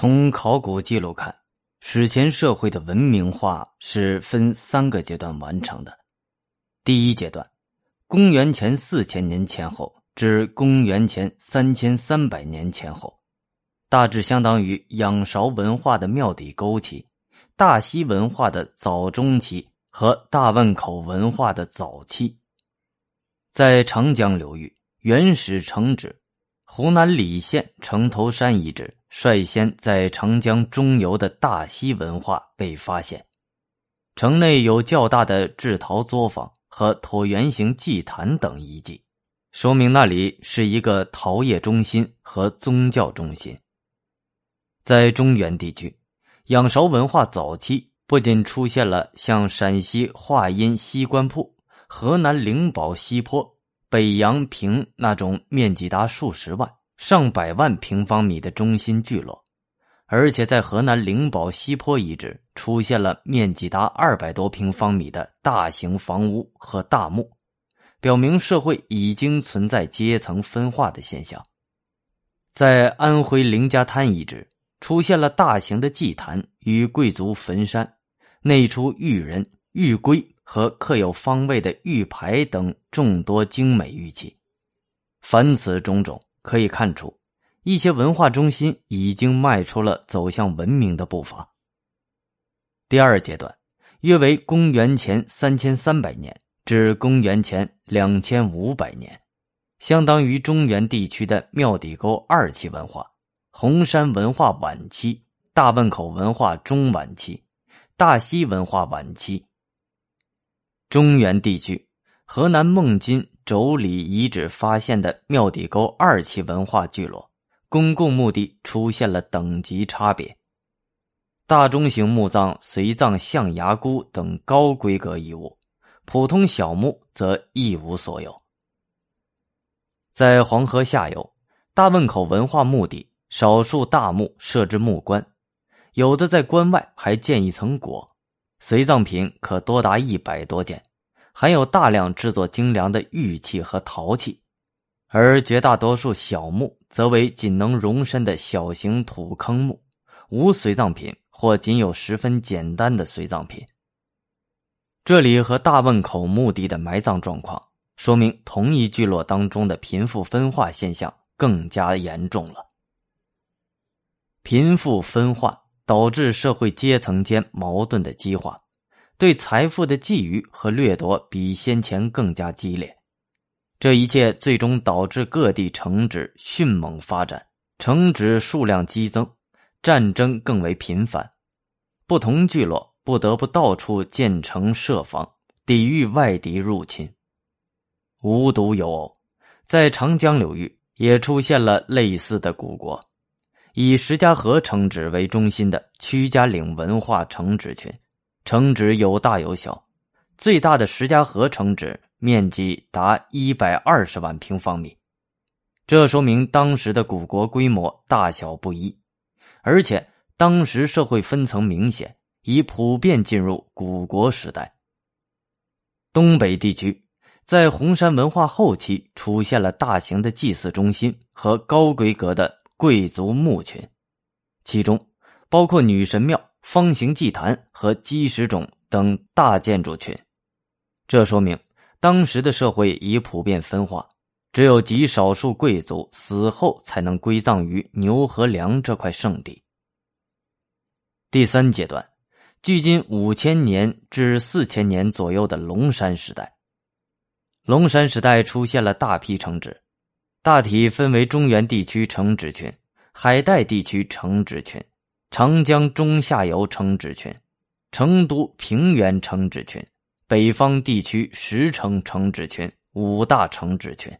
从考古记录看，史前社会的文明化是分三个阶段完成的。第一阶段，公元前四千年前后至公元前三千三百年前后，大致相当于仰韶文化的庙底沟期、大溪文化的早中期和大汶口文化的早期。在长江流域，原始城址湖南澧县城头山遗址。率先在长江中游的大溪文化被发现，城内有较大的制陶作坊和椭圆形祭坛等遗迹，说明那里是一个陶业中心和宗教中心。在中原地区，仰韶文化早期不仅出现了像陕西华阴西关铺、河南灵宝西坡、北阳平那种面积达数十万。上百万平方米的中心聚落，而且在河南灵宝西坡遗址出现了面积达二百多平方米的大型房屋和大墓，表明社会已经存在阶层分化的现象。在安徽凌家滩遗址出现了大型的祭坛与贵族坟山，内出玉人、玉龟和刻有方位的玉牌等众多精美玉器。凡此种种。可以看出，一些文化中心已经迈出了走向文明的步伐。第二阶段，约为公元前三千三百年至公元前两千五百年，相当于中原地区的庙底沟二期文化、红山文化晚期、大汶口文化中晚期、大西文化晚期。中原地区，河南孟津。妯娌遗址发现的庙底沟二期文化聚落，公共墓地出现了等级差别，大中型墓葬随葬象牙箍等高规格遗物，普通小墓则一无所有。在黄河下游，大汶口文化墓地，少数大墓设置墓棺，有的在棺外还建一层椁，随葬品可多达一百多件。含有大量制作精良的玉器和陶器，而绝大多数小墓则为仅能容身的小型土坑墓，无随葬品或仅有十分简单的随葬品。这里和大汶口墓地的埋葬状况说明，同一聚落当中的贫富分化现象更加严重了。贫富分化导致社会阶层间矛盾的激化。对财富的觊觎和掠夺比先前更加激烈，这一切最终导致各地城址迅猛发展，城址数量激增，战争更为频繁，不同聚落不得不到处建城设防，抵御外敌入侵。无独有偶，在长江流域也出现了类似的古国，以石家河城址为中心的屈家岭文化城址群。城址有大有小，最大的石家河城址面积达一百二十万平方米，这说明当时的古国规模大小不一，而且当时社会分层明显，已普遍进入古国时代。东北地区在红山文化后期出现了大型的祭祀中心和高规格的贵族墓群，其中包括女神庙。方形祭坛和基石冢等大建筑群，这说明当时的社会已普遍分化，只有极少数贵族死后才能归葬于牛河梁这块圣地。第三阶段，距今五千年至四千年左右的龙山时代，龙山时代出现了大批城址，大体分为中原地区城址群、海带地区城址群。长江中下游城址群、成都平原城址群、北方地区十城城址群五大城址群，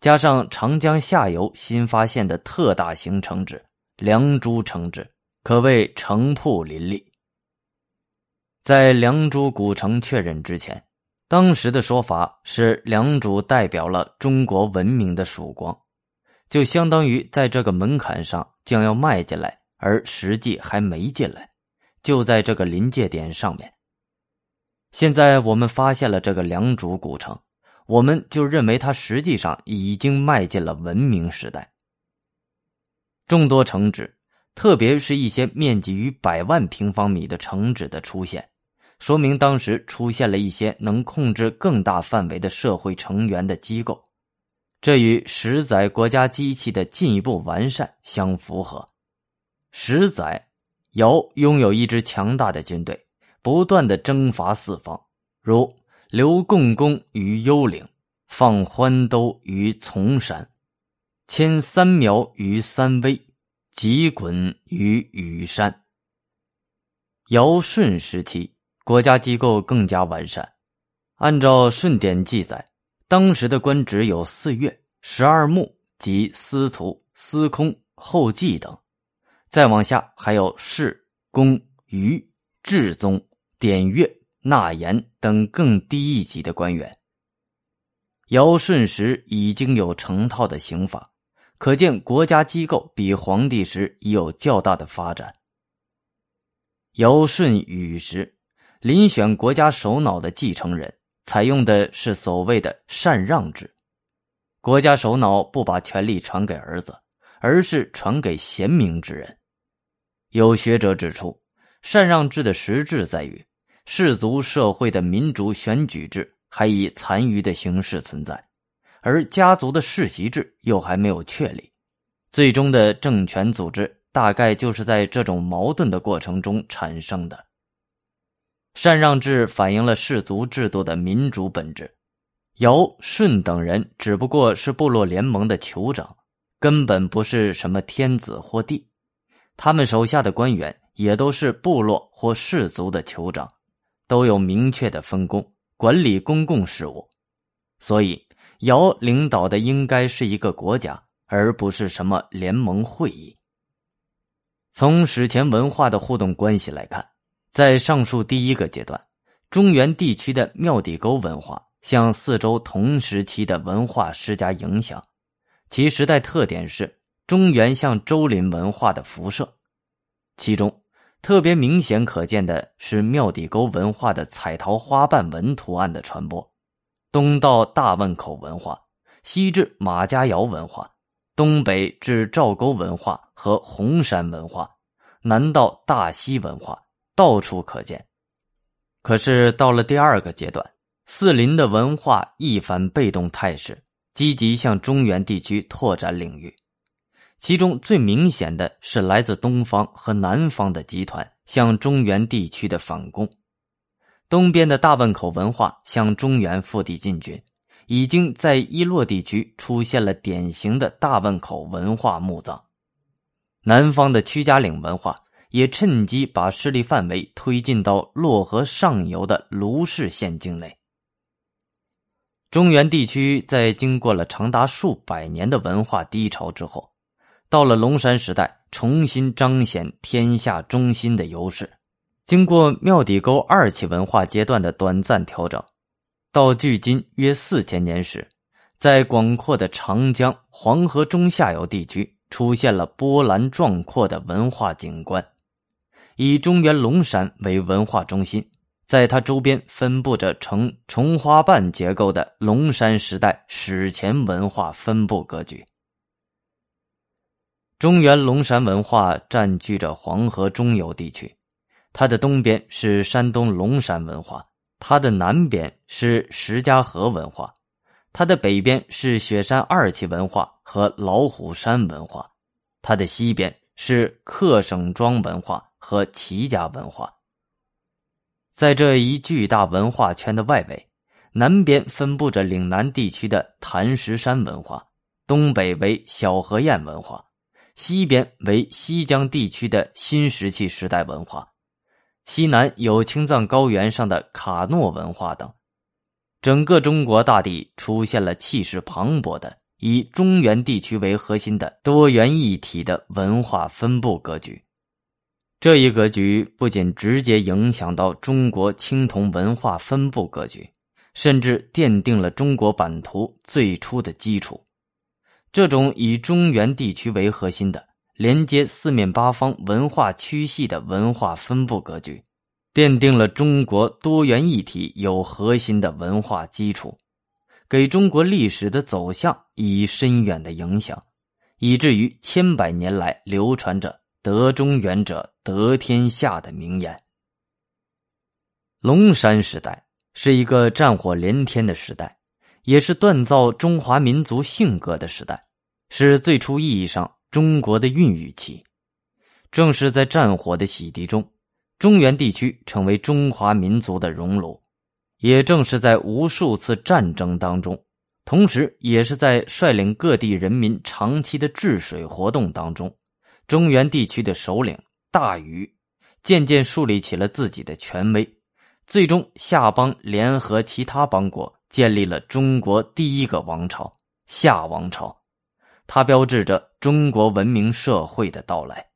加上长江下游新发现的特大型城址良渚城址，可谓城铺林立。在良渚古城确认之前，当时的说法是良渚代表了中国文明的曙光，就相当于在这个门槛上将要迈进来。而实际还没进来，就在这个临界点上面。现在我们发现了这个良渚古城，我们就认为它实际上已经迈进了文明时代。众多城址特别是一些面积逾百万平方米的城址的出现，说明当时出现了一些能控制更大范围的社会成员的机构，这与十载国家机器的进一步完善相符合。十载，尧拥有一支强大的军队，不断的征伐四方，如留共工于幽陵，放欢都于从山。迁三苗于三危，急滚于羽山。尧舜时期，国家机构更加完善。按照舜典记载，当时的官职有四岳、十二牧及司徒、司空、后继等。再往下还有士、公、虞、至宗、典乐、纳言等更低一级的官员。尧舜时已经有成套的刑法。可见，国家机构比皇帝时已有较大的发展。尧舜禹时，遴选国家首脑的继承人，采用的是所谓的禅让制。国家首脑不把权力传给儿子，而是传给贤明之人。有学者指出，禅让制的实质在于，氏族社会的民主选举制还以残余的形式存在。而家族的世袭制又还没有确立，最终的政权组织大概就是在这种矛盾的过程中产生的。禅让制反映了氏族制度的民主本质，尧舜等人只不过是部落联盟的酋长，根本不是什么天子或帝，他们手下的官员也都是部落或氏族的酋长，都有明确的分工，管理公共事务，所以。尧领导的应该是一个国家，而不是什么联盟会议。从史前文化的互动关系来看，在上述第一个阶段，中原地区的庙底沟文化向四周同时期的文化施加影响，其时代特点是中原向周邻文化的辐射。其中特别明显可见的是庙底沟文化的彩陶花瓣纹图案的传播。东到大汶口文化，西至马家窑文化，东北至赵沟文化和红山文化，南到大西文化，到处可见。可是到了第二个阶段，四邻的文化一反被动态势，积极向中原地区拓展领域。其中最明显的是来自东方和南方的集团向中原地区的反攻。东边的大汶口文化向中原腹地进军，已经在伊洛地区出现了典型的大汶口文化墓葬。南方的屈家岭文化也趁机把势力范围推进到洛河上游的卢氏县境内。中原地区在经过了长达数百年的文化低潮之后，到了龙山时代，重新彰显天下中心的优势。经过庙底沟二期文化阶段的短暂调整，到距今约四千年时，在广阔的长江、黄河中下游地区出现了波澜壮阔的文化景观。以中原龙山为文化中心，在它周边分布着呈重花瓣结构的龙山时代史前文化分布格局。中原龙山文化占据着黄河中游地区。它的东边是山东龙山文化，它的南边是石家河文化，它的北边是雪山二期文化和老虎山文化，它的西边是客省庄文化和齐家文化。在这一巨大文化圈的外围，南边分布着岭南地区的谭石山文化，东北为小河堰文化，西边为西江地区的新石器时代文化。西南有青藏高原上的卡诺文化等，整个中国大地出现了气势磅礴的以中原地区为核心的多元一体的文化分布格局。这一格局不仅直接影响到中国青铜文化分布格局，甚至奠定了中国版图最初的基础。这种以中原地区为核心的。连接四面八方文化区系的文化分布格局，奠定了中国多元一体有核心的文化基础，给中国历史的走向以深远的影响，以至于千百年来流传着得中原者得天下”的名言。龙山时代是一个战火连天的时代，也是锻造中华民族性格的时代，是最初意义上中国的孕育期。正是在战火的洗涤中，中原地区成为中华民族的熔炉；也正是在无数次战争当中，同时也是在率领各地人民长期的治水活动当中，中原地区的首领大禹渐渐树立起了自己的权威。最终，夏邦联合其他邦国，建立了中国第一个王朝——夏王朝。它标志着中国文明社会的到来。